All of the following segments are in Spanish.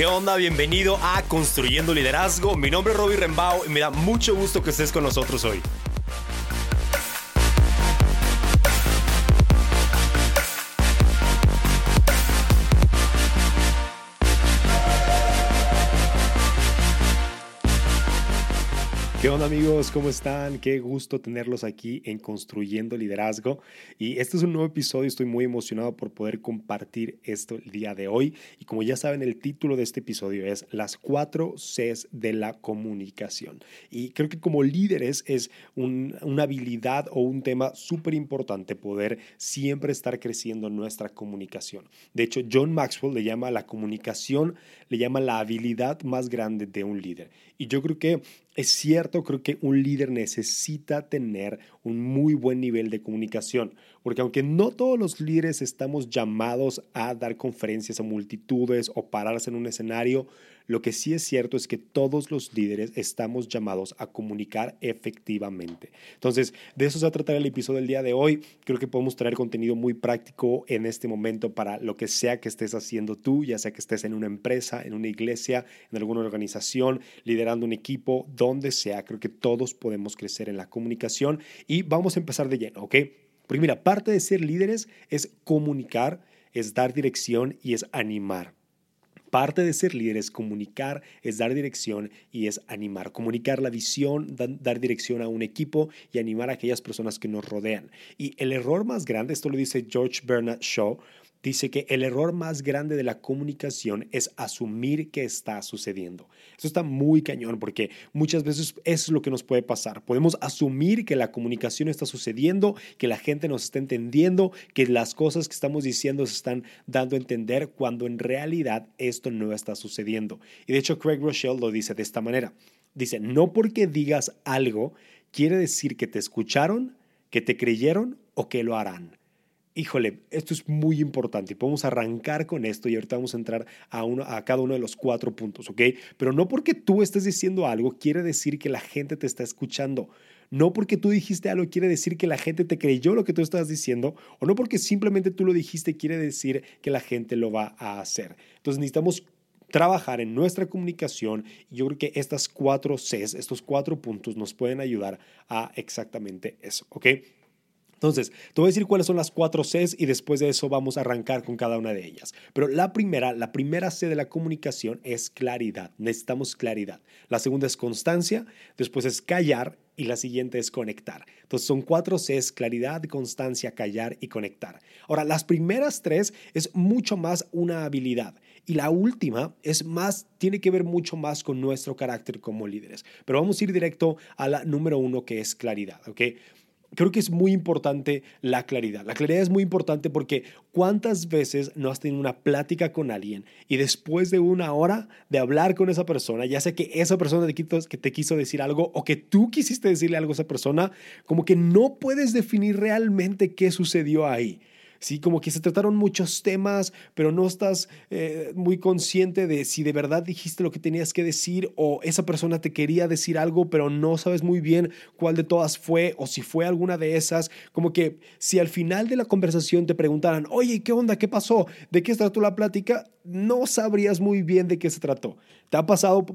¿Qué onda? Bienvenido a Construyendo Liderazgo. Mi nombre es Robbie Rembao y me da mucho gusto que estés con nosotros hoy. ¿Qué onda amigos? ¿Cómo están? Qué gusto tenerlos aquí en Construyendo Liderazgo. Y este es un nuevo episodio, estoy muy emocionado por poder compartir esto el día de hoy. Y como ya saben, el título de este episodio es Las cuatro Cs de la comunicación. Y creo que como líderes es una habilidad o un tema súper importante poder siempre estar creciendo nuestra comunicación. De hecho, John Maxwell le llama la comunicación, le llama la habilidad más grande de un líder. Y yo creo que es cierto, creo que un líder necesita tener un muy buen nivel de comunicación, porque aunque no todos los líderes estamos llamados a dar conferencias a multitudes o pararse en un escenario, lo que sí es cierto es que todos los líderes estamos llamados a comunicar efectivamente. Entonces, de eso se va a tratar el episodio del día de hoy. Creo que podemos traer contenido muy práctico en este momento para lo que sea que estés haciendo tú, ya sea que estés en una empresa, en una iglesia, en alguna organización, liderando un equipo, donde sea. Creo que todos podemos crecer en la comunicación y vamos a empezar de lleno, ¿ok? Porque mira, parte de ser líderes es comunicar, es dar dirección y es animar. Parte de ser líder es comunicar, es dar dirección y es animar. Comunicar la visión, dar dirección a un equipo y animar a aquellas personas que nos rodean. Y el error más grande, esto lo dice George Bernard Shaw, dice que el error más grande de la comunicación es asumir que está sucediendo. Eso está muy cañón porque muchas veces es lo que nos puede pasar. Podemos asumir que la comunicación está sucediendo, que la gente nos está entendiendo, que las cosas que estamos diciendo se están dando a entender cuando en realidad esto no está sucediendo. Y de hecho Craig Rochelle lo dice de esta manera. Dice, no porque digas algo quiere decir que te escucharon, que te creyeron o que lo harán híjole, esto es muy importante podemos arrancar con esto y ahorita vamos a entrar a, uno, a cada uno de los cuatro puntos, ¿ok? Pero no porque tú estés diciendo algo quiere decir que la gente te está escuchando. No porque tú dijiste algo quiere decir que la gente te creyó lo que tú estás diciendo, o no porque simplemente tú lo dijiste quiere decir que la gente lo va a hacer. Entonces necesitamos trabajar en nuestra comunicación y yo creo que estas cuatro Cs, estos cuatro puntos nos pueden ayudar a exactamente eso, ¿ok? Entonces, te voy a decir cuáles son las cuatro Cs y después de eso vamos a arrancar con cada una de ellas. Pero la primera, la primera C de la comunicación es claridad. Necesitamos claridad. La segunda es constancia, después es callar y la siguiente es conectar. Entonces son cuatro Cs, claridad, constancia, callar y conectar. Ahora, las primeras tres es mucho más una habilidad. Y la última es más, tiene que ver mucho más con nuestro carácter como líderes. Pero vamos a ir directo a la número uno que es claridad, ¿ok? Creo que es muy importante la claridad. La claridad es muy importante porque cuántas veces no has tenido una plática con alguien y después de una hora de hablar con esa persona, ya sea que esa persona te quiso, que te quiso decir algo o que tú quisiste decirle algo a esa persona, como que no puedes definir realmente qué sucedió ahí. ¿Sí? Como que se trataron muchos temas, pero no estás eh, muy consciente de si de verdad dijiste lo que tenías que decir o esa persona te quería decir algo, pero no sabes muy bien cuál de todas fue o si fue alguna de esas. Como que si al final de la conversación te preguntaran, oye, ¿qué onda? ¿Qué pasó? ¿De qué se trató la plática? No sabrías muy bien de qué se trató. ¿Te ha pasado,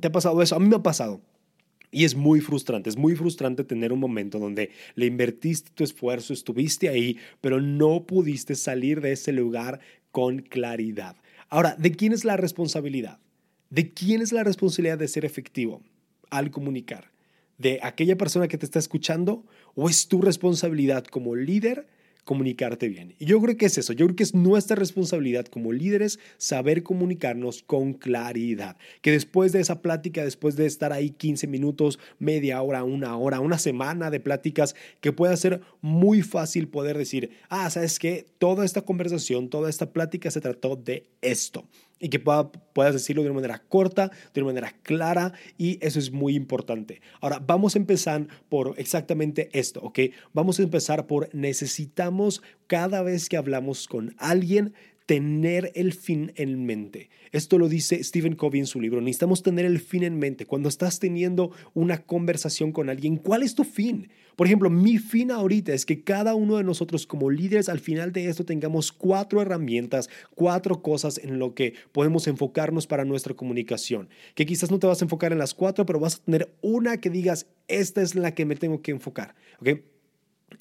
te ha pasado eso? A mí me ha pasado. Y es muy frustrante, es muy frustrante tener un momento donde le invertiste tu esfuerzo, estuviste ahí, pero no pudiste salir de ese lugar con claridad. Ahora, ¿de quién es la responsabilidad? ¿De quién es la responsabilidad de ser efectivo al comunicar? ¿De aquella persona que te está escuchando o es tu responsabilidad como líder comunicarte bien. Y yo creo que es eso, yo creo que es nuestra responsabilidad como líderes saber comunicarnos con claridad. Que después de esa plática, después de estar ahí 15 minutos, media hora, una hora, una semana de pláticas, que pueda ser muy fácil poder decir, ah, sabes que toda esta conversación, toda esta plática se trató de esto y que puedas decirlo de una manera corta, de una manera clara y eso es muy importante. Ahora, vamos a empezar por exactamente esto, ¿ok? Vamos a empezar por necesitamos cada vez que hablamos con alguien tener el fin en mente. Esto lo dice Stephen Covey en su libro. Necesitamos tener el fin en mente. Cuando estás teniendo una conversación con alguien, ¿cuál es tu fin? Por ejemplo, mi fin ahorita es que cada uno de nosotros como líderes al final de esto tengamos cuatro herramientas, cuatro cosas en lo que podemos enfocarnos para nuestra comunicación. Que quizás no te vas a enfocar en las cuatro, pero vas a tener una que digas, esta es la que me tengo que enfocar. ¿ok?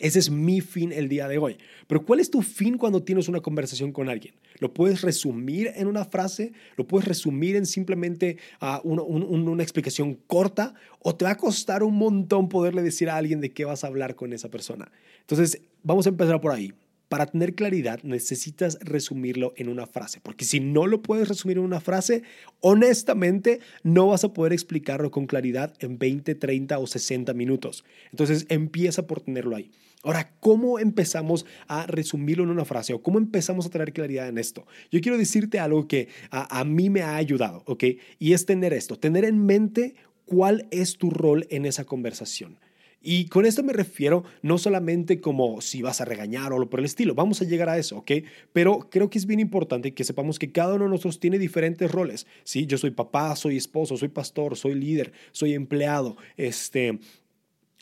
Ese es mi fin el día de hoy. Pero ¿cuál es tu fin cuando tienes una conversación con alguien? ¿Lo puedes resumir en una frase? ¿Lo puedes resumir en simplemente ah, una explicación corta? ¿O te va a costar un montón poderle decir a alguien de qué vas a hablar con esa persona? Entonces, vamos a empezar por ahí para tener claridad necesitas resumirlo en una frase, porque si no lo puedes resumir en una frase, honestamente no vas a poder explicarlo con claridad en 20, 30 o 60 minutos. Entonces empieza por tenerlo ahí. Ahora, ¿cómo empezamos a resumirlo en una frase o cómo empezamos a traer claridad en esto? Yo quiero decirte algo que a mí me ha ayudado, ¿ok? Y es tener esto, tener en mente cuál es tu rol en esa conversación. Y con esto me refiero no solamente como si vas a regañar o lo por el estilo, vamos a llegar a eso, ¿ok? Pero creo que es bien importante que sepamos que cada uno de nosotros tiene diferentes roles, ¿sí? Yo soy papá, soy esposo, soy pastor, soy líder, soy empleado, este,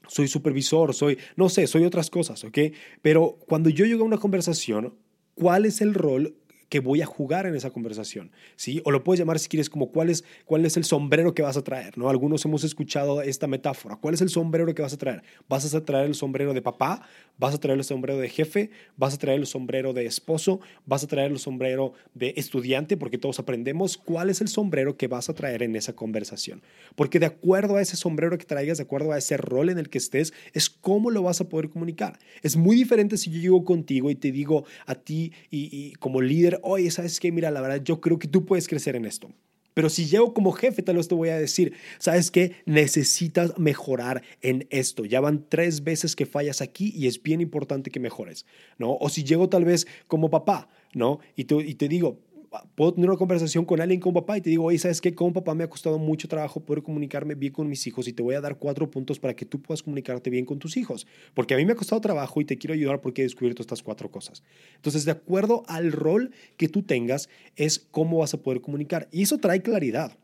soy supervisor, soy, no sé, soy otras cosas, ¿ok? Pero cuando yo llego a una conversación, ¿cuál es el rol que voy a jugar en esa conversación, ¿sí? O lo puedes llamar si quieres como cuál es, cuál es el sombrero que vas a traer, ¿no? Algunos hemos escuchado esta metáfora. ¿Cuál es el sombrero que vas a traer? ¿Vas a traer el sombrero de papá? ¿Vas a traer el sombrero de jefe? ¿Vas a traer el sombrero de esposo? ¿Vas a traer el sombrero de estudiante? Porque todos aprendemos cuál es el sombrero que vas a traer en esa conversación. Porque de acuerdo a ese sombrero que traigas, de acuerdo a ese rol en el que estés, es cómo lo vas a poder comunicar. Es muy diferente si yo llego contigo y te digo a ti y, y como líder, oye, ¿sabes qué? Mira, la verdad, yo creo que tú puedes crecer en esto. Pero si llego como jefe, tal vez te voy a decir, ¿sabes qué? Necesitas mejorar en esto. Ya van tres veces que fallas aquí y es bien importante que mejores, ¿no? O si llego tal vez como papá, ¿no? Y, y te digo, puedo tener una conversación con alguien, con papá, y te digo, oye, ¿sabes qué? Como papá me ha costado mucho trabajo poder comunicarme bien con mis hijos y te voy a dar cuatro puntos para que tú puedas comunicarte bien con tus hijos. Porque a mí me ha costado trabajo y te quiero ayudar porque he descubierto estas cuatro cosas. Entonces, de acuerdo al rol que tú tengas, es cómo vas a poder comunicar. Y eso trae claridad.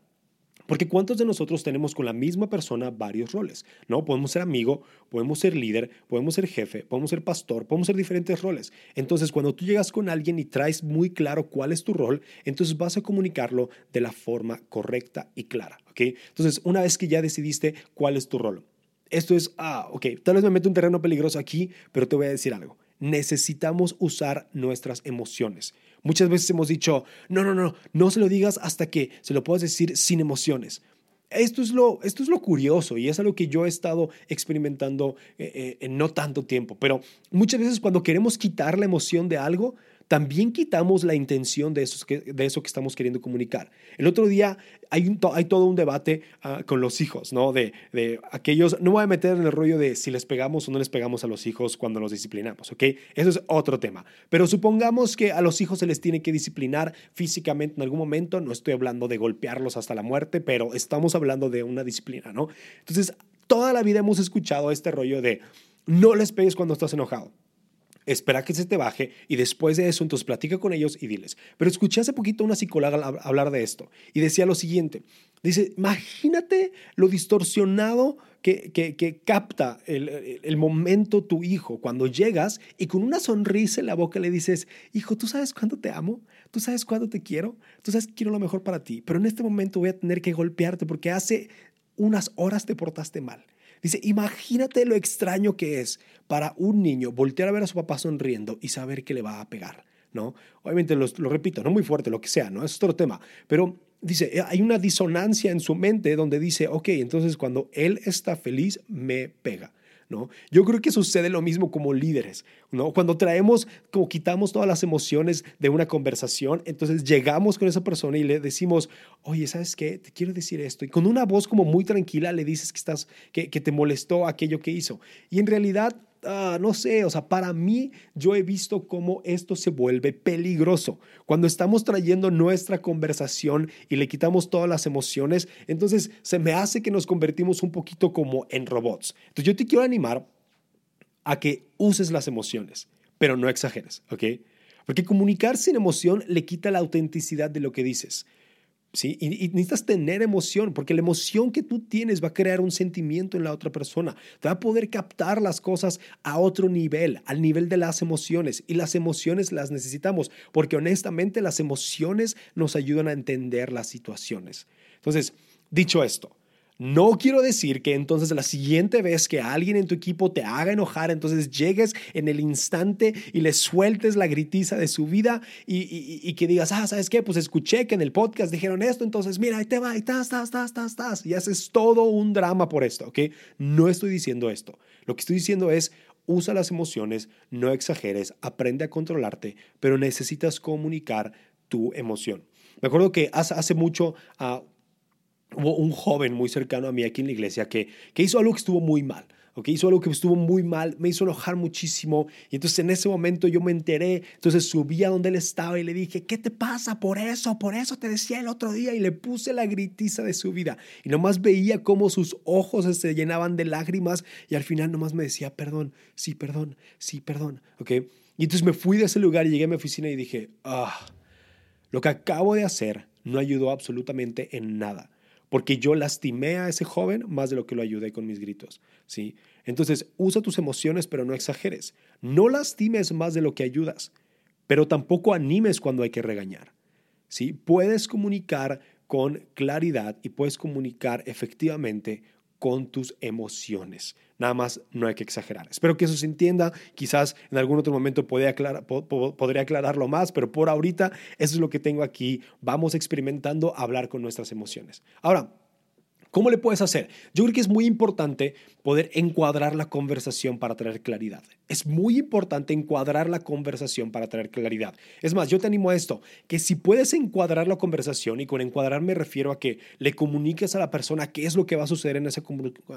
Porque ¿cuántos de nosotros tenemos con la misma persona varios roles? ¿No? Podemos ser amigo, podemos ser líder, podemos ser jefe, podemos ser pastor, podemos ser diferentes roles. Entonces, cuando tú llegas con alguien y traes muy claro cuál es tu rol, entonces vas a comunicarlo de la forma correcta y clara, ¿ok? Entonces, una vez que ya decidiste cuál es tu rol, esto es, ah, ok, tal vez me meto un terreno peligroso aquí, pero te voy a decir algo. Necesitamos usar nuestras emociones. Muchas veces hemos dicho, no, no, no, no se lo digas hasta que se lo puedas decir sin emociones. Esto es, lo, esto es lo curioso y es algo que yo he estado experimentando eh, eh, en no tanto tiempo, pero muchas veces cuando queremos quitar la emoción de algo, también quitamos la intención de eso que, de eso que estamos queriendo comunicar. El otro día hay, hay todo un debate ah, con los hijos, ¿no? De, de, aquellos, no voy a meter en el rollo de si les pegamos o no les pegamos a los hijos cuando los disciplinamos, ¿ok? Eso es otro tema. Pero supongamos que a los hijos se les tiene que disciplinar físicamente en algún momento, no estoy hablando de golpearlos hasta la muerte, pero estamos hablando de una disciplina, ¿no? Entonces, toda la vida hemos escuchado este rollo de no les pegues cuando estás enojado espera que se te baje y después de eso entonces platica con ellos y diles. Pero escuché hace poquito una psicóloga hablar de esto y decía lo siguiente, dice, imagínate lo distorsionado que, que, capta el, el, momento tu hijo cuando llegas y con una sonrisa en la boca le dices, hijo, ¿tú sabes cuánto te amo? ¿Tú sabes cuánto te quiero? ¿Tú sabes que quiero lo mejor para ti? Pero en este momento voy a tener que golpearte porque hace unas horas te portaste mal. Dice, imagínate lo extraño que es para un niño voltear a ver a su papá sonriendo y saber que le va a pegar, ¿no? Obviamente lo, lo repito, no muy fuerte, lo que sea, ¿no? Es otro tema, pero dice, eh, hay una disonancia en su mente donde dice, ok, entonces cuando él está feliz, me pega. ¿No? Yo creo que sucede lo mismo como líderes, ¿no? Cuando traemos, como quitamos todas las emociones de una conversación, entonces llegamos con esa persona y le decimos, oye, ¿sabes qué? Te quiero decir esto. Y con una voz como muy tranquila le dices que, estás, que, que te molestó aquello que hizo. Y en realidad Ah, no sé, o sea, para mí yo he visto cómo esto se vuelve peligroso. Cuando estamos trayendo nuestra conversación y le quitamos todas las emociones, entonces se me hace que nos convertimos un poquito como en robots. Entonces yo te quiero animar a que uses las emociones, pero no exageres, ¿ok? Porque comunicar sin emoción le quita la autenticidad de lo que dices. ¿Sí? Y, necesitas tener emoción, porque la emoción que tú tienes va a crear un sentimiento en la otra persona. Te va a poder captar las cosas a otro nivel, al nivel de las emociones. Y las emociones las necesitamos, porque honestamente las emociones nos ayudan a entender las situaciones. Entonces, dicho esto, no quiero decir que entonces la siguiente vez que alguien en tu equipo te haga enojar, entonces llegues en el instante y le sueltes la gritiza de su vida y, que digas, ah, ¿sabes qué? Pues escuché que en el podcast dijeron esto, entonces mira, ahí te va, ahí estás, estás, estás, estás, estás. Y haces todo un drama por esto, ¿ok? No estoy diciendo esto. Lo que estoy diciendo es, usa las emociones, no exageres, aprende a controlarte, pero necesitas comunicar tu emoción. Me acuerdo que hace mucho... Uh, hubo un joven muy cercano a mí aquí en la iglesia que, que hizo algo que estuvo muy mal. Okay, hizo algo que estuvo muy mal, me hizo enojar muchísimo. Y entonces en ese momento yo me enteré, entonces subí a donde él estaba y le dije, ¿qué te pasa por eso? Por eso te decía el otro día y le puse la gritiza de su vida. Y nomás veía cómo sus ojos se llenaban de lágrimas y al final nomás me decía, perdón, sí, perdón, sí, perdón. Okay? Y entonces me fui de ese lugar y llegué a mi oficina y dije, ah, lo que acabo de hacer no ayudó absolutamente en nada porque yo lastimé a ese joven más de lo que lo ayudé con mis gritos, ¿sí? Entonces, usa tus emociones, pero no exageres. No lastimes más de lo que ayudas, pero tampoco animes cuando hay que regañar, ¿sí? Puedes comunicar con claridad y puedes comunicar efectivamente con tus emociones. Nada más no hay que exagerar. Espero que eso se entienda. Quizás en algún otro momento podría, podría aclararlo más, pero por ahorita eso es lo que tengo aquí. Vamos experimentando hablar con nuestras emociones. Ahora, ¿Cómo le puedes hacer? Yo creo que es muy importante poder encuadrar la conversación para traer claridad. Es muy importante encuadrar la conversación para traer claridad. Es más, yo te animo a esto, que si puedes encuadrar la conversación, y con encuadrar me refiero a que le comuniques a la persona qué es lo que va a suceder en esa,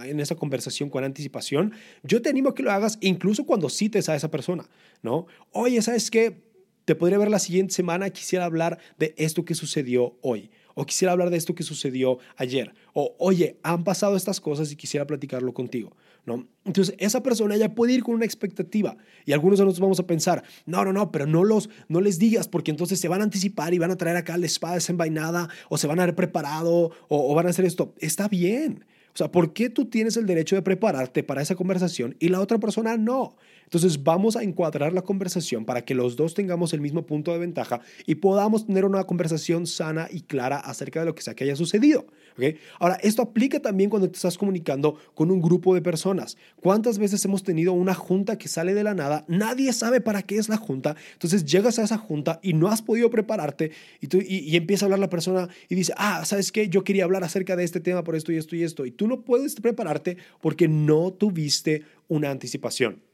en esa conversación con anticipación, yo te animo a que lo hagas incluso cuando cites a esa persona, ¿no? Oye, ¿sabes qué? Te podría ver la siguiente semana, quisiera hablar de esto que sucedió hoy o quisiera hablar de esto que sucedió ayer, o oye, han pasado estas cosas y quisiera platicarlo contigo, ¿no? Entonces, esa persona ya puede ir con una expectativa y algunos de nosotros vamos a pensar, no, no, no, pero no, los, no les digas porque entonces se van a anticipar y van a traer acá la espada desenvainada o se van a haber preparado o, o van a hacer esto. Está bien. O sea, ¿por qué tú tienes el derecho de prepararte para esa conversación y la otra persona no? Entonces vamos a encuadrar la conversación para que los dos tengamos el mismo punto de ventaja y podamos tener una conversación sana y clara acerca de lo que sea que haya sucedido. ¿okay? Ahora, esto aplica también cuando te estás comunicando con un grupo de personas. ¿Cuántas veces hemos tenido una junta que sale de la nada? Nadie sabe para qué es la junta. Entonces llegas a esa junta y no has podido prepararte y, tú, y, empieza a hablar la persona y dice, ah, ¿sabes qué? Yo quería hablar acerca de este tema por esto y esto y esto. Y tú no puedes prepararte porque no tuviste una anticipación.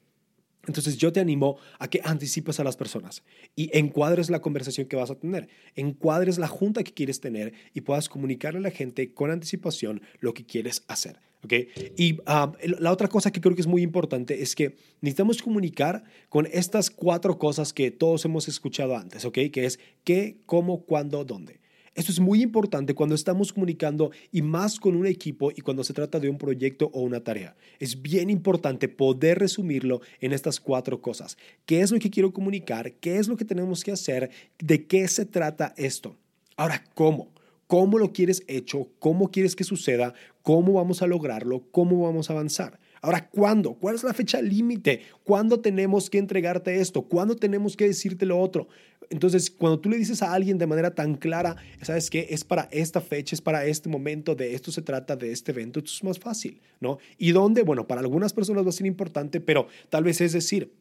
Entonces yo te animo a que anticipes a las personas y encuadres la conversación que vas a tener, encuadres la junta que quieres tener y puedas comunicarle a la gente con anticipación lo que quieres hacer. ¿okay? Y ah, la otra cosa que creo que es muy importante es que necesitamos comunicar con estas cuatro cosas que todos hemos escuchado antes, ¿okay? que es qué, cómo, cuándo, dónde. Esto es muy importante cuando estamos comunicando y más con un equipo y cuando se trata de un proyecto o una tarea. Es bien importante poder resumirlo en estas cuatro cosas. ¿Qué es lo que quiero comunicar? ¿Qué es lo que tenemos que hacer? ¿De qué se trata esto? Ahora, ¿cómo? ¿Cómo lo quieres hecho? ¿Cómo quieres que suceda? ¿Cómo vamos a lograrlo? ¿Cómo vamos a avanzar? Ahora, ¿cuándo? ¿Cuál es la fecha límite? ¿Cuándo tenemos que entregarte esto? ¿Cuándo tenemos que decirte lo otro? Entonces, cuando tú le dices a alguien de manera tan clara, ¿sabes qué? Es para esta fecha, es para este momento, de esto se trata, de este evento, esto es más fácil, ¿no? ¿Y dónde? Bueno, para algunas personas va a ser importante, pero tal vez es decir,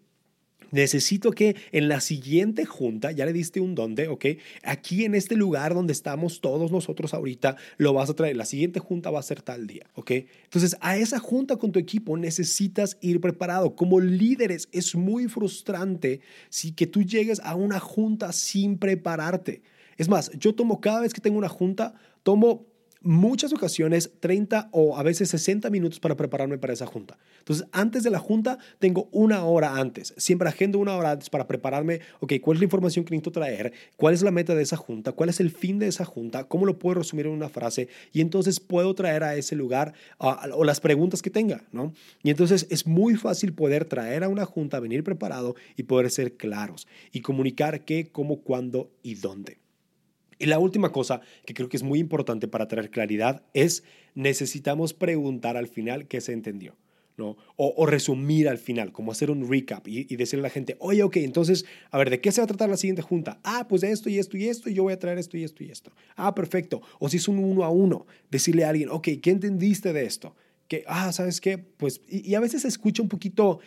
Necesito que en la siguiente junta, ya le diste un dónde, ¿ok? Aquí en este lugar donde estamos todos nosotros ahorita, lo vas a traer. La siguiente junta va a ser tal día, ¿ok? Entonces, a esa junta con tu equipo necesitas ir preparado. Como líderes es muy frustrante si que tú llegues a una junta sin prepararte. Es más, yo tomo cada vez que tengo una junta, tomo muchas ocasiones 30 o a veces 60 minutos para prepararme para esa junta. Entonces, antes de la junta, tengo una hora antes. Siempre agendo una hora antes para prepararme, ok, cuál es la información que necesito traer, cuál es la meta de esa junta, cuál es el fin de esa junta, cómo lo puedo resumir en una frase y entonces puedo traer a ese lugar o las preguntas que tenga, ¿no? Y entonces es muy fácil poder traer a una junta, venir preparado y poder ser claros y comunicar qué, cómo, cuándo y dónde. Y la última cosa que creo que es muy importante para traer claridad es necesitamos preguntar al final qué se entendió. ¿no? O, resumir al final, como hacer un recap y, decirle a la gente, oye, ok, entonces, a ver, ¿de qué se va a tratar la siguiente junta? Ah, pues de esto y esto y esto, y yo voy a traer esto y esto y esto. Ah, perfecto. O si es un uno a uno, decirle a alguien, ok, ¿qué entendiste de esto? Que, ah, ¿sabes qué? Pues, y, a veces se escucha un poquito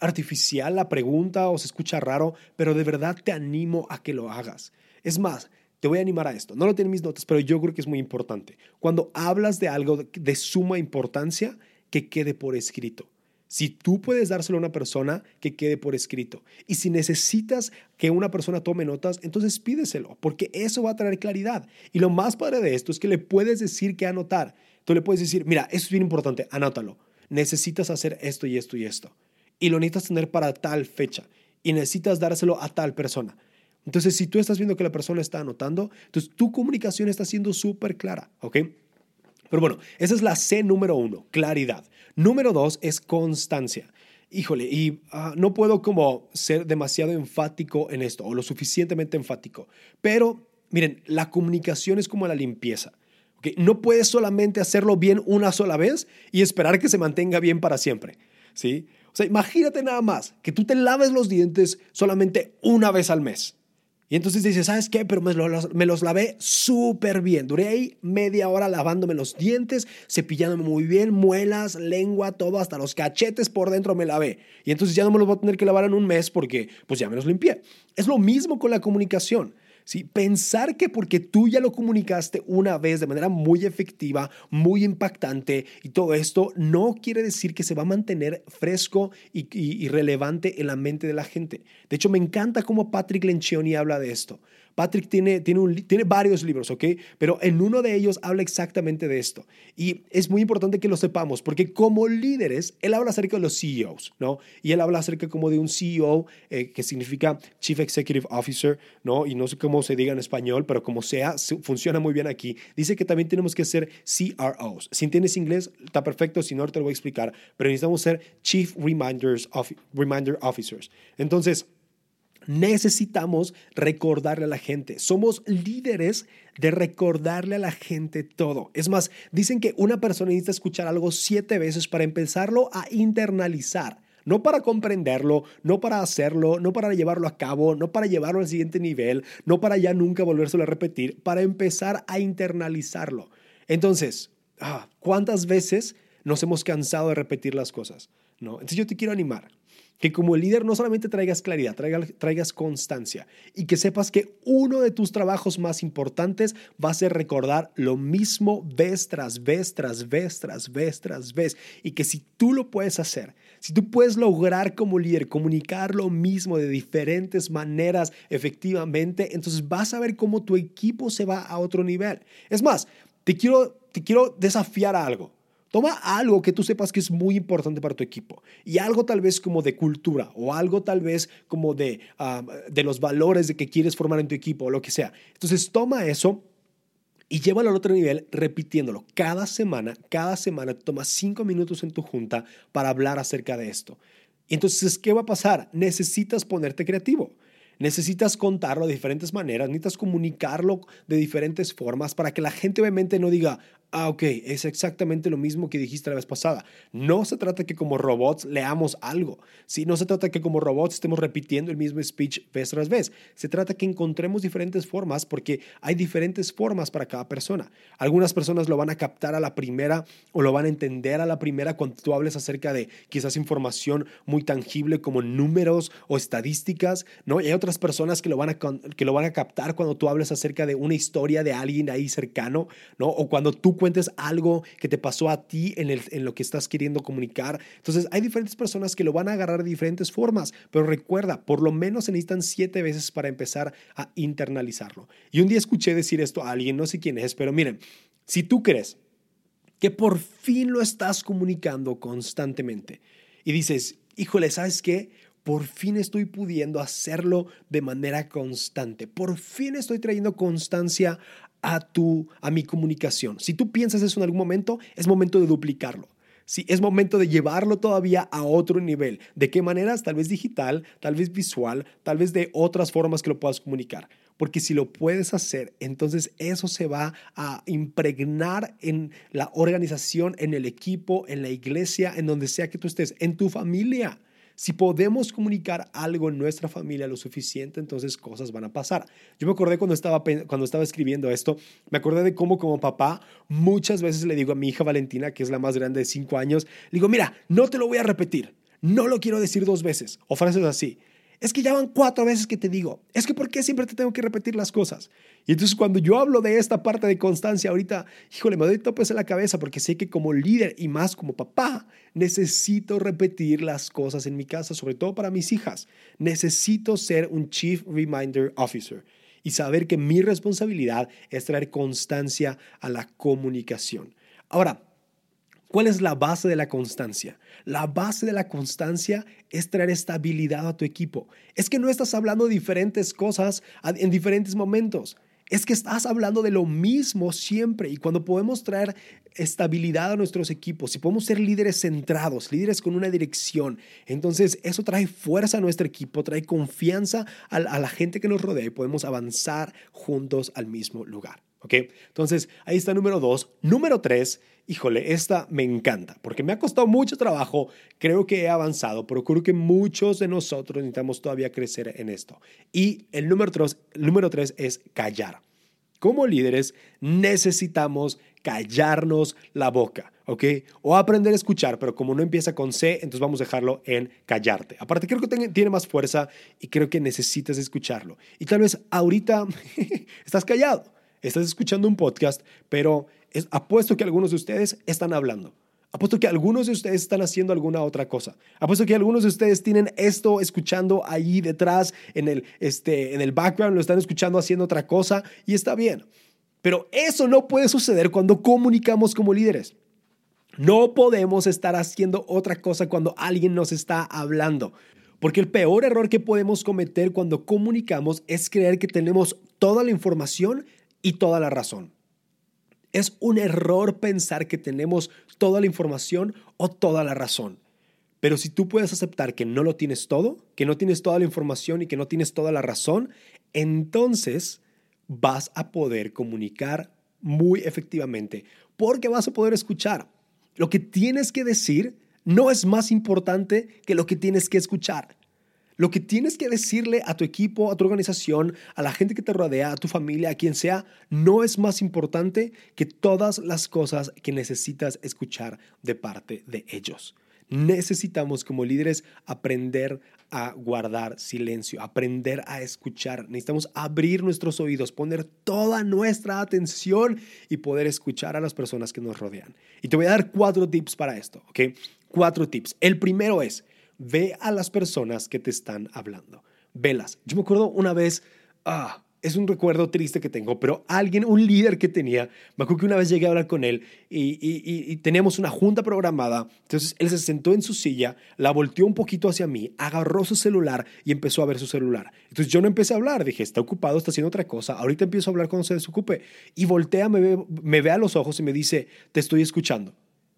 artificial la pregunta o se escucha raro, pero de verdad te animo a que lo hagas. Es más, te voy a animar a esto. No lo tienen mis notas, pero yo creo que es muy importante. Cuando hablas de algo de suma importancia, que quede por escrito. Si tú puedes dárselo a una persona, que quede por escrito. Y si necesitas que una persona tome notas, entonces pídeselo, porque eso va a traer claridad. Y lo más padre de esto es que le puedes decir qué anotar. Tú le puedes decir, mira, esto es bien importante, anótalo. Necesitas hacer esto y esto y esto. Y lo necesitas tener para tal fecha. Y necesitas dárselo a tal persona. Entonces, si tú estás viendo que la persona está anotando, entonces tu comunicación está siendo súper clara, ¿ok? Pero bueno, esa es la C número uno, claridad. Número dos es constancia. Híjole, y ah, no puedo como ser demasiado enfático en esto o lo suficientemente enfático, pero miren, la comunicación es como la limpieza. ¿okay? No puedes solamente hacerlo bien una sola vez y esperar que se mantenga bien para siempre. ¿sí? O sea, imagínate nada más que tú te laves los dientes solamente una vez al mes. Y entonces dices, ¿sabes qué? Pero me los, me los lavé súper bien. Duré ahí media hora lavándome los dientes, cepillándome muy bien, muelas, lengua, todo, hasta los cachetes por dentro me lavé. Y entonces ya no me los voy a tener que lavar en un mes porque pues ya me los limpié. Es lo mismo con la comunicación. ¿Sí? Pensar que porque tú ya lo comunicaste una vez de manera muy efectiva, muy impactante y todo esto, no quiere decir que se va a mantener fresco y, relevante en la mente de la gente. De hecho, me encanta cómo Patrick Lencioni habla de esto. Patrick tiene, tiene, varios libros, ¿ok? Pero en uno de ellos habla exactamente de esto. Y es muy importante que lo sepamos, porque como líderes, él habla acerca de los CEOs, ¿no? Y él habla acerca como de un CEO, eh, que significa Chief Executive Officer, ¿no? Y no sé cómo se diga en español, pero como sea, funciona muy bien aquí. Dice que también tenemos que ser CROs. Si entiendes inglés, está perfecto, si no, te lo voy a explicar, pero necesitamos ser Chief Reminders of, Reminder Officers. Entonces, necesitamos recordarle a la gente. Somos líderes de recordarle a la gente todo. Es más, dicen que una persona necesita escuchar algo siete veces para empezarlo a internalizar. No para comprenderlo, no para hacerlo, no para llevarlo a cabo, no para llevarlo al siguiente nivel, no para ya nunca volvérselo a repetir, para empezar a internalizarlo. Entonces, ah, ¿cuántas veces nos hemos cansado de repetir las cosas? ¿No? Entonces yo te quiero animar que como líder no solamente traigas claridad, traigas, constancia y que sepas que uno de tus trabajos más importantes va a ser recordar lo mismo vez tras vez, tras vez, tras vez, tras vez. Y que si tú lo puedes hacer, si tú puedes lograr como líder comunicar lo mismo de diferentes maneras efectivamente, entonces vas a ver cómo tu equipo se va a otro nivel. Es más, te quiero, te quiero desafiar a algo. Toma algo que tú sepas que es muy importante para tu equipo y algo tal vez como de cultura o algo tal vez como de, ah, de los valores de que quieres formar en tu equipo o lo que sea. Entonces toma eso y llévalo al otro nivel repitiéndolo. Cada semana, cada semana toma cinco minutos en tu junta para hablar acerca de esto. Entonces, ¿qué va a pasar? Necesitas ponerte creativo. Necesitas contarlo de diferentes maneras, necesitas comunicarlo de diferentes formas para que la gente obviamente no diga, ah, ok, es exactamente lo mismo que dijiste la vez pasada. No se trata que como robots leamos algo, ¿sí? no se trata que como robots estemos repitiendo el mismo speech vez tras vez. Se trata que encontremos diferentes formas porque hay diferentes formas para cada persona. Algunas personas lo van a captar a la primera o lo van a entender a la primera cuando tú hables acerca de quizás información muy tangible como números o estadísticas, ¿no? Y hay otras personas que lo van a, que lo van a captar cuando tú hables acerca de una historia de alguien ahí cercano, ¿no? O cuando tú cuentes algo que te pasó a ti en, el, en lo que estás queriendo comunicar. Entonces, hay diferentes personas que lo van a agarrar de diferentes formas, pero recuerda, por lo menos se necesitan siete veces para empezar a internalizarlo. Y un día escuché decir esto a alguien, no sé quién es, pero miren, Si tú crees que por fin lo estás comunicando constantemente y dices, híjole, ¿sabes qué? Por fin estoy pudiendo hacerlo de manera constante. Por fin estoy trayendo constancia a tu a mi comunicación. Si tú piensas eso en algún momento, es momento de duplicarlo. Si es momento de llevarlo todavía a otro nivel. ¿De qué maneras? Tal vez digital, tal vez visual, tal vez de otras formas que lo puedas comunicar. Porque si lo puedes hacer, entonces eso se va a impregnar en la organización, en el equipo, en la iglesia, en donde sea que tú estés, en tu familia. Si podemos comunicar algo en nuestra familia lo suficiente, entonces cosas van a pasar. Yo me acordé cuando estaba, cuando estaba escribiendo esto, me acordé de cómo como papá muchas veces le digo a mi hija Valentina, que es la más grande de cinco años, le digo, mira, no te lo voy a repetir, no lo quiero decir dos veces, o frases así. Es que ya van cuatro veces que te digo. Es que ¿por qué siempre te tengo que repetir las cosas? Y entonces cuando yo hablo de esta parte de constancia ahorita, híjole, me doy topes en la cabeza porque sé que como líder y más como papá, necesito repetir las cosas en mi casa, sobre todo para mis hijas. Necesito ser un Chief Reminder Officer y saber que mi responsabilidad es traer constancia a la comunicación. Ahora, ¿Cuál es la base de la constancia? La base de la constancia es traer estabilidad a tu equipo. Es que no estás hablando de diferentes cosas en diferentes momentos. Es que estás hablando de lo mismo siempre. Y cuando podemos traer estabilidad a nuestros equipos, si podemos ser líderes centrados, líderes con una dirección, entonces eso trae fuerza a nuestro equipo, trae confianza a la gente que nos rodea y podemos avanzar juntos al mismo lugar. ¿Ok? Entonces, ahí está número dos. Número tres, híjole, esta me encanta porque me ha costado mucho trabajo. Creo que he avanzado, pero creo que muchos de nosotros necesitamos todavía crecer en esto. Y el número tres, el número tres es callar. Como líderes necesitamos callarnos la boca, ¿ok? O aprender a escuchar, pero como no empieza con C, entonces vamos a dejarlo en callarte. Aparte, creo que tiene más fuerza y creo que necesitas escucharlo. Y tal vez ahorita estás callado estás escuchando un podcast, pero es, apuesto que algunos de ustedes están hablando. Apuesto que algunos de ustedes están haciendo alguna otra cosa. Apuesto que algunos de ustedes tienen esto escuchando ahí detrás, en el, este, en el background, lo están escuchando haciendo otra cosa y está bien. Pero eso no puede suceder cuando comunicamos como líderes. No podemos estar haciendo otra cosa cuando alguien nos está hablando. Porque el peor error que podemos cometer cuando comunicamos es creer que tenemos toda la información y toda la razón. Es un error pensar que tenemos toda la información o toda la razón. Pero si tú puedes aceptar que no lo tienes todo, que no tienes toda la información y que no tienes toda la razón, entonces vas a poder comunicar muy efectivamente, porque vas a poder escuchar. Lo que tienes que decir no es más importante que lo que tienes que escuchar. Lo que tienes que decirle a tu equipo, a tu organización, a la gente que te rodea, a tu familia, a quien sea, no es más importante que todas las cosas que necesitas escuchar de parte de ellos. Necesitamos como líderes aprender a guardar silencio, aprender a escuchar. Necesitamos abrir nuestros oídos, poner toda nuestra atención y poder escuchar a las personas que nos rodean. Y te voy a dar cuatro tips para esto, ¿ok? Cuatro tips. El primero es, Ve a las personas que te están hablando. Velas. Yo me acuerdo una vez, ah, es un recuerdo triste que tengo, pero alguien, un líder que tenía, me acuerdo que una vez llegué a hablar con él y, y, teníamos una junta programada. Entonces él se sentó en su silla, la volteó un poquito hacia mí, agarró su celular y empezó a ver su celular. Entonces yo no empecé a hablar, dije, está ocupado, está haciendo otra cosa, ahorita empiezo a hablar cuando se desocupe. Y voltea, me ve, me ve a los ojos y me dice, te estoy escuchando.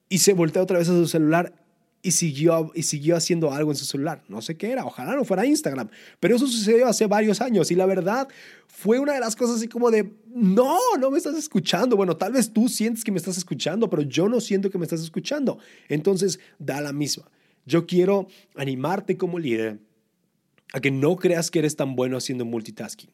Y se voltea otra vez a su celular y siguió, y siguió haciendo algo en su celular. No sé qué era, ojalá no fuera Instagram, pero eso sucedió hace varios años y la verdad fue una de las cosas así como de, no, no me estás escuchando. Bueno, tal vez tú sientes que me estás escuchando, pero yo no siento que me estás escuchando. Entonces, da la misma. Yo quiero animarte como líder a que no creas que eres tan bueno haciendo multitasking.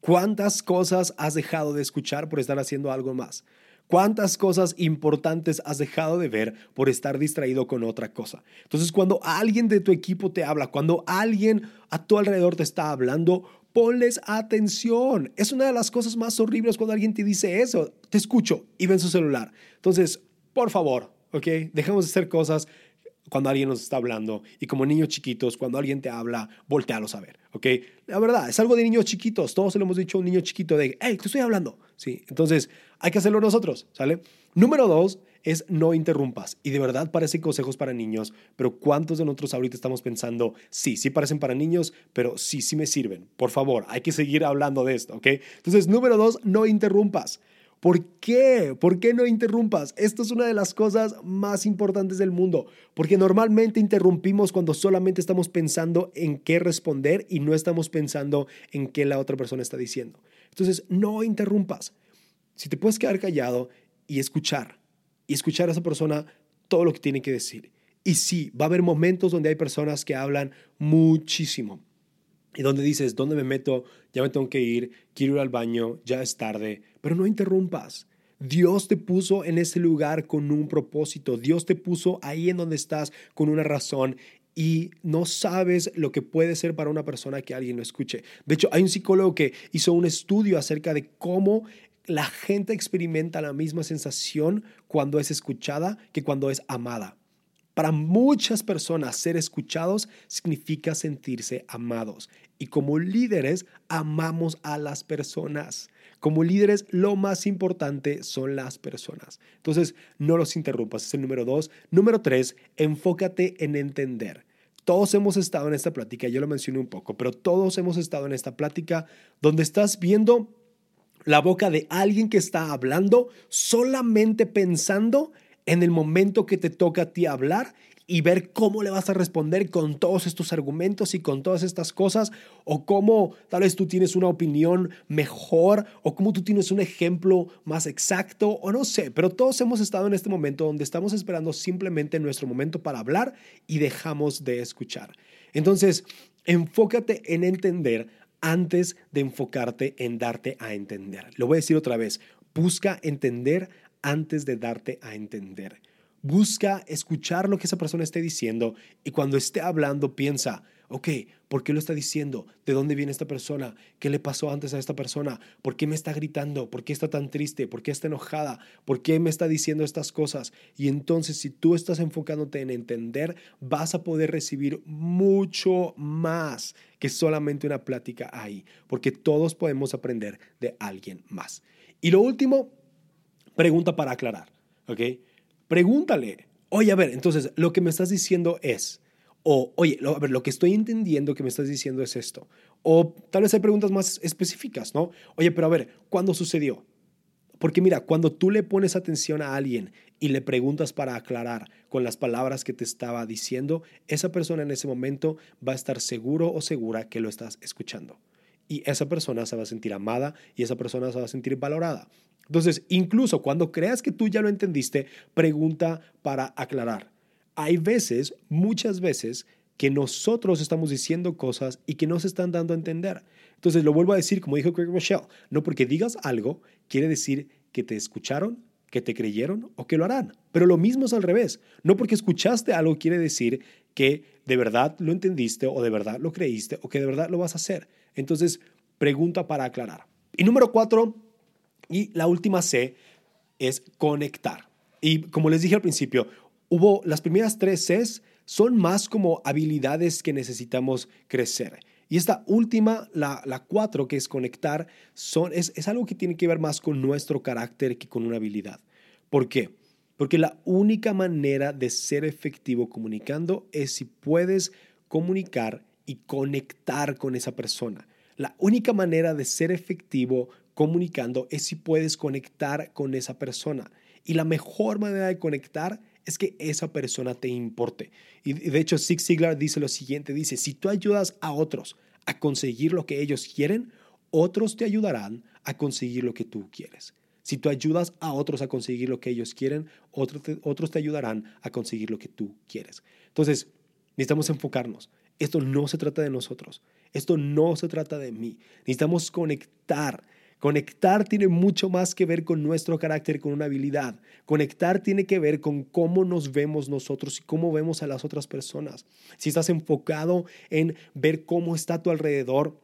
¿Cuántas cosas has dejado de escuchar por estar haciendo algo más? ¿Cuántas cosas importantes has dejado de ver por estar distraído con otra cosa? Entonces, cuando alguien de tu equipo te habla, cuando alguien a tu alrededor te está hablando, ponles atención. Es una de las cosas más horribles cuando alguien te dice eso. Te escucho y ven su celular. Entonces, por favor, ¿ok? Dejemos de hacer cosas cuando alguien nos está hablando y como niños chiquitos, cuando alguien te habla, voltealos a ver, ¿ok? La verdad, es algo de niños chiquitos, todos se lo hemos dicho a un niño chiquito de, hey, te estoy hablando, ¿sí? Entonces, hay que hacerlo nosotros, ¿sale? Número dos es no interrumpas. Y de verdad parecen consejos para niños, pero ¿cuántos de nosotros ahorita estamos pensando, sí, sí parecen para niños, pero sí, sí me sirven? Por favor, hay que seguir hablando de esto, ¿ok? Entonces, número dos, no interrumpas. ¿Por qué? ¿Por qué no interrumpas? Esto es una de las cosas más importantes del mundo, porque normalmente interrumpimos cuando solamente estamos pensando en qué responder y no estamos pensando en qué la otra persona está diciendo. Entonces, no interrumpas. Si te puedes quedar callado y escuchar, y escuchar a esa persona todo lo que tiene que decir. Y sí, va a haber momentos donde hay personas que hablan muchísimo y donde dices, ¿dónde me meto? Ya me tengo que ir, quiero ir al baño, ya es tarde, pero no interrumpas. Dios te puso en ese lugar con un propósito, Dios te puso ahí en donde estás con una razón y no sabes lo que puede ser para una persona que alguien lo escuche. De hecho, hay un psicólogo que hizo un estudio acerca de cómo la gente experimenta la misma sensación cuando es escuchada que cuando es amada. Para muchas personas ser escuchados significa sentirse amados. Y como líderes amamos a las personas. Como líderes lo más importante son las personas. Entonces no los interrumpas. Es el número dos. Número tres, enfócate en entender. Todos hemos estado en esta plática, yo lo mencioné un poco, pero todos hemos estado en esta plática donde estás viendo la boca de alguien que está hablando solamente pensando en el momento que te toca a ti hablar y ver cómo le vas a responder con todos estos argumentos y con todas estas cosas, o cómo tal vez tú tienes una opinión mejor, o cómo tú tienes un ejemplo más exacto, o no sé, pero todos hemos estado en este momento donde estamos esperando simplemente nuestro momento para hablar y dejamos de escuchar. Entonces, enfócate en entender antes de enfocarte en darte a entender. Lo voy a decir otra vez, busca entender antes de darte a entender. Busca escuchar lo que esa persona esté diciendo y cuando esté hablando piensa, ok, ¿por qué lo está diciendo? ¿De dónde viene esta persona? ¿Qué le pasó antes a esta persona? ¿Por qué me está gritando? ¿Por qué está tan triste? ¿Por qué está enojada? ¿Por qué me está diciendo estas cosas? Y entonces si tú estás enfocándote en entender, vas a poder recibir mucho más que solamente una plática ahí, porque todos podemos aprender de alguien más. Y lo último, pregunta para aclarar, ¿ok? Pregúntale, oye, a ver, entonces lo que me estás diciendo es, o, oye, lo, a ver, lo que estoy entendiendo que me estás diciendo es esto. O tal vez hay preguntas más específicas, ¿no? Oye, pero a ver, ¿cuándo sucedió? Porque mira, cuando tú le pones atención a alguien y le preguntas para aclarar con las palabras que te estaba diciendo, esa persona en ese momento va a estar seguro o segura que lo estás escuchando. Y esa persona se va a sentir amada y esa persona se va a sentir valorada. Entonces, incluso cuando creas que tú ya lo entendiste, pregunta para aclarar hay veces, muchas veces, que nosotros estamos diciendo cosas y que no se están dando a entender. Entonces, lo vuelvo a decir, como dijo Craig Rochelle, no porque digas algo quiere decir que te escucharon, que te creyeron o que lo harán. Pero lo mismo es al revés. No porque escuchaste algo quiere decir que de verdad lo entendiste o de verdad lo creíste o que de verdad lo vas a hacer. Entonces, pregunta para aclarar. Y número cuatro, y la última C, es conectar. Y como les dije al principio, hubo las primeras tres Cs son más como habilidades que necesitamos crecer. Y esta última, la, la cuatro, que es conectar, son, es, es algo que tiene que ver más con nuestro carácter que con una habilidad. ¿Por qué? Porque la única manera de ser efectivo comunicando es si puedes comunicar y conectar con esa persona. La única manera de ser efectivo comunicando es si puedes conectar con esa persona. Y la mejor manera de conectar es que esa persona te importe. Y de hecho, Zig Ziglar dice lo siguiente, dice, si tú ayudas a otros a conseguir lo que ellos quieren, otros te ayudarán a conseguir lo que tú quieres. Si tú ayudas a otros a conseguir lo que ellos quieren, otros te, otros te ayudarán a conseguir lo que tú quieres. Entonces, necesitamos enfocarnos. Esto no se trata de nosotros. Esto no se trata de mí. Necesitamos conectar Conectar tiene mucho más que ver con nuestro carácter, con una habilidad. Conectar tiene que ver con cómo nos vemos nosotros y cómo vemos a las otras personas. Si estás enfocado en ver cómo está a tu alrededor,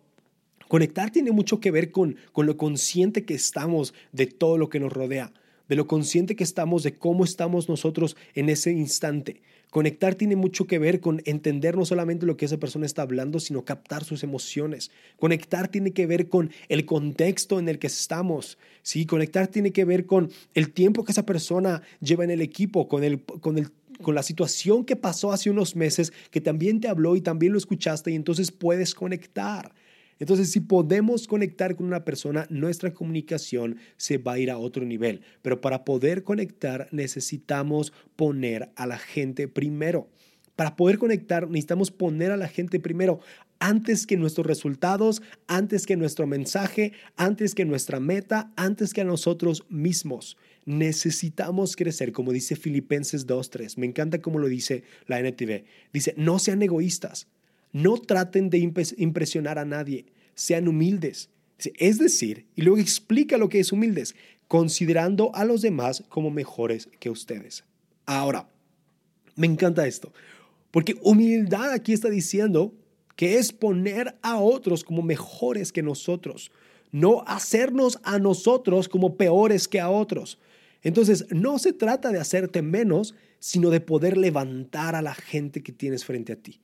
Conectar tiene mucho que ver con, con lo consciente que estamos de todo lo que nos rodea de lo consciente que estamos de cómo estamos nosotros en ese instante. Conectar tiene mucho que ver con entender no solamente lo que esa persona está hablando, sino captar sus emociones. Conectar tiene que ver con el contexto en el que estamos. ¿sí? Conectar tiene que ver con el tiempo que esa persona lleva en el equipo, con, el, con, el, con la situación que pasó hace unos meses, que también te habló y también lo escuchaste y entonces puedes conectar. Entonces, si podemos conectar con una persona, nuestra comunicación se va a ir a otro nivel. Pero para poder conectar necesitamos poner a la gente primero. Para poder conectar necesitamos poner a la gente primero antes que nuestros resultados, antes que nuestro mensaje, antes que nuestra meta, antes que a nosotros mismos. Necesitamos crecer, como dice Filipenses 2.3. Me encanta como lo dice la NTV. Dice, no sean egoístas. No traten de impresionar a nadie, sean humildes. Es decir, y luego explica lo que es humildes, considerando a los demás como mejores que ustedes. Ahora, me encanta esto, porque humildad aquí está diciendo que es poner a otros como mejores que nosotros, no hacernos a nosotros como peores que a otros. Entonces, no se trata de hacerte menos, sino de poder levantar a la gente que tienes frente a ti.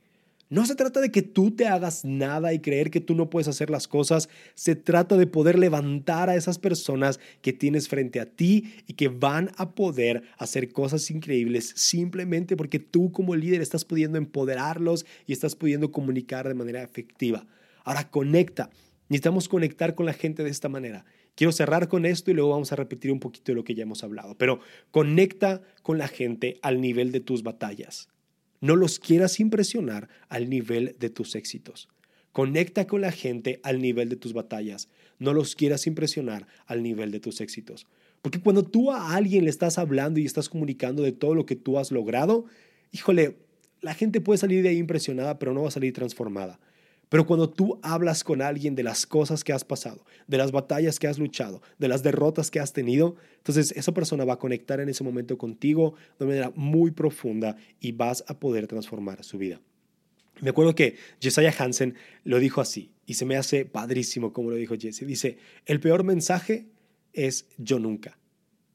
No se trata de que tú te hagas nada y creer que tú no puedes hacer las cosas. Se trata de poder levantar a esas personas que tienes frente a ti y que van a poder hacer cosas increíbles simplemente porque tú como líder estás pudiendo empoderarlos y estás pudiendo comunicar de manera efectiva. Ahora conecta. Necesitamos conectar con la gente de esta manera. Quiero cerrar con esto y luego vamos a repetir un poquito de lo que ya hemos hablado. Pero conecta con la gente al nivel de tus batallas. No los quieras impresionar al nivel de tus éxitos. Conecta con la gente al nivel de tus batallas. No los quieras impresionar al nivel de tus éxitos. Porque cuando tú a alguien le estás hablando y estás comunicando de todo lo que tú has logrado, híjole, la gente puede salir de ahí impresionada, pero no va a salir transformada. Pero cuando tú hablas con alguien de las cosas que has pasado, de las batallas que has luchado, de las derrotas que has tenido, entonces esa persona va a conectar en ese momento contigo de manera muy profunda y vas a poder transformar su vida. Me acuerdo que Jesiah Hansen lo dijo así y se me hace padrísimo como lo dijo Jesse. Dice, el peor mensaje es yo nunca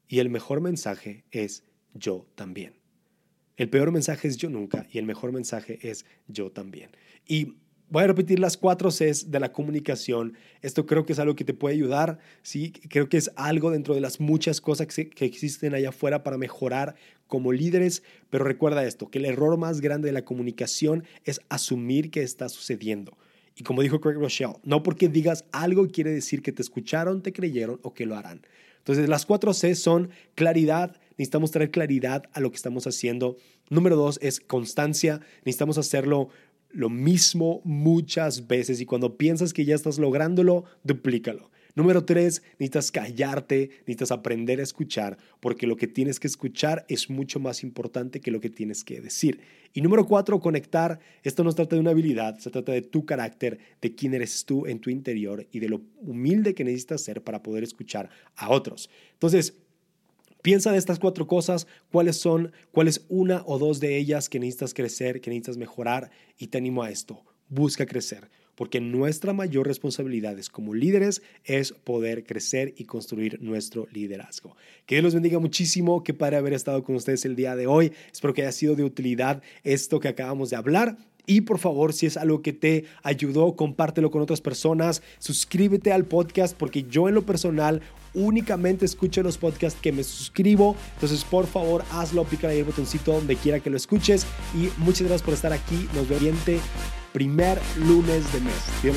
y el mejor mensaje es yo también. El peor mensaje es yo nunca y el mejor mensaje es yo también. Y Voy a repetir las cuatro Cs de la comunicación. Esto creo que es algo que te puede ayudar. Sí, creo que es algo dentro de las muchas cosas que, existen allá afuera para mejorar como líderes. Pero recuerda esto, que el error más grande de la comunicación es asumir que está sucediendo. Y como dijo Craig Rochelle, no porque digas algo quiere decir que te escucharon, te creyeron o que lo harán. Entonces, las cuatro C son claridad, necesitamos traer claridad a lo que estamos haciendo. Número dos es constancia, necesitamos hacerlo lo mismo muchas veces y cuando piensas que ya estás lográndolo, duplícalo. Número tres, necesitas callarte, necesitas aprender a escuchar, porque lo que tienes que escuchar es mucho más importante que lo que tienes que decir. Y número cuatro, conectar. Esto no se trata de una habilidad, se trata de tu carácter, de quién eres tú en tu interior y de lo humilde que necesitas ser para poder escuchar a otros. Entonces, Piensa de estas cuatro cosas, cuáles son, cuál es una o dos de ellas que necesitas crecer, que necesitas mejorar y te animo a esto. Busca crecer, porque nuestra mayor responsabilidad como líderes es poder crecer y construir nuestro liderazgo. Que Dios los bendiga muchísimo, que para haber estado con ustedes el día de hoy. Espero que haya sido de utilidad esto que acabamos de hablar. Y por favor, si es algo que te ayudó, compártelo con otras personas. Suscríbete al podcast porque yo en lo personal únicamente escucho los podcasts que me suscribo. Entonces, por favor, hazlo, pica ahí el botoncito donde quiera que lo escuches. Y muchas gracias por estar aquí. Nos vemos el primer lunes de mes. Dios.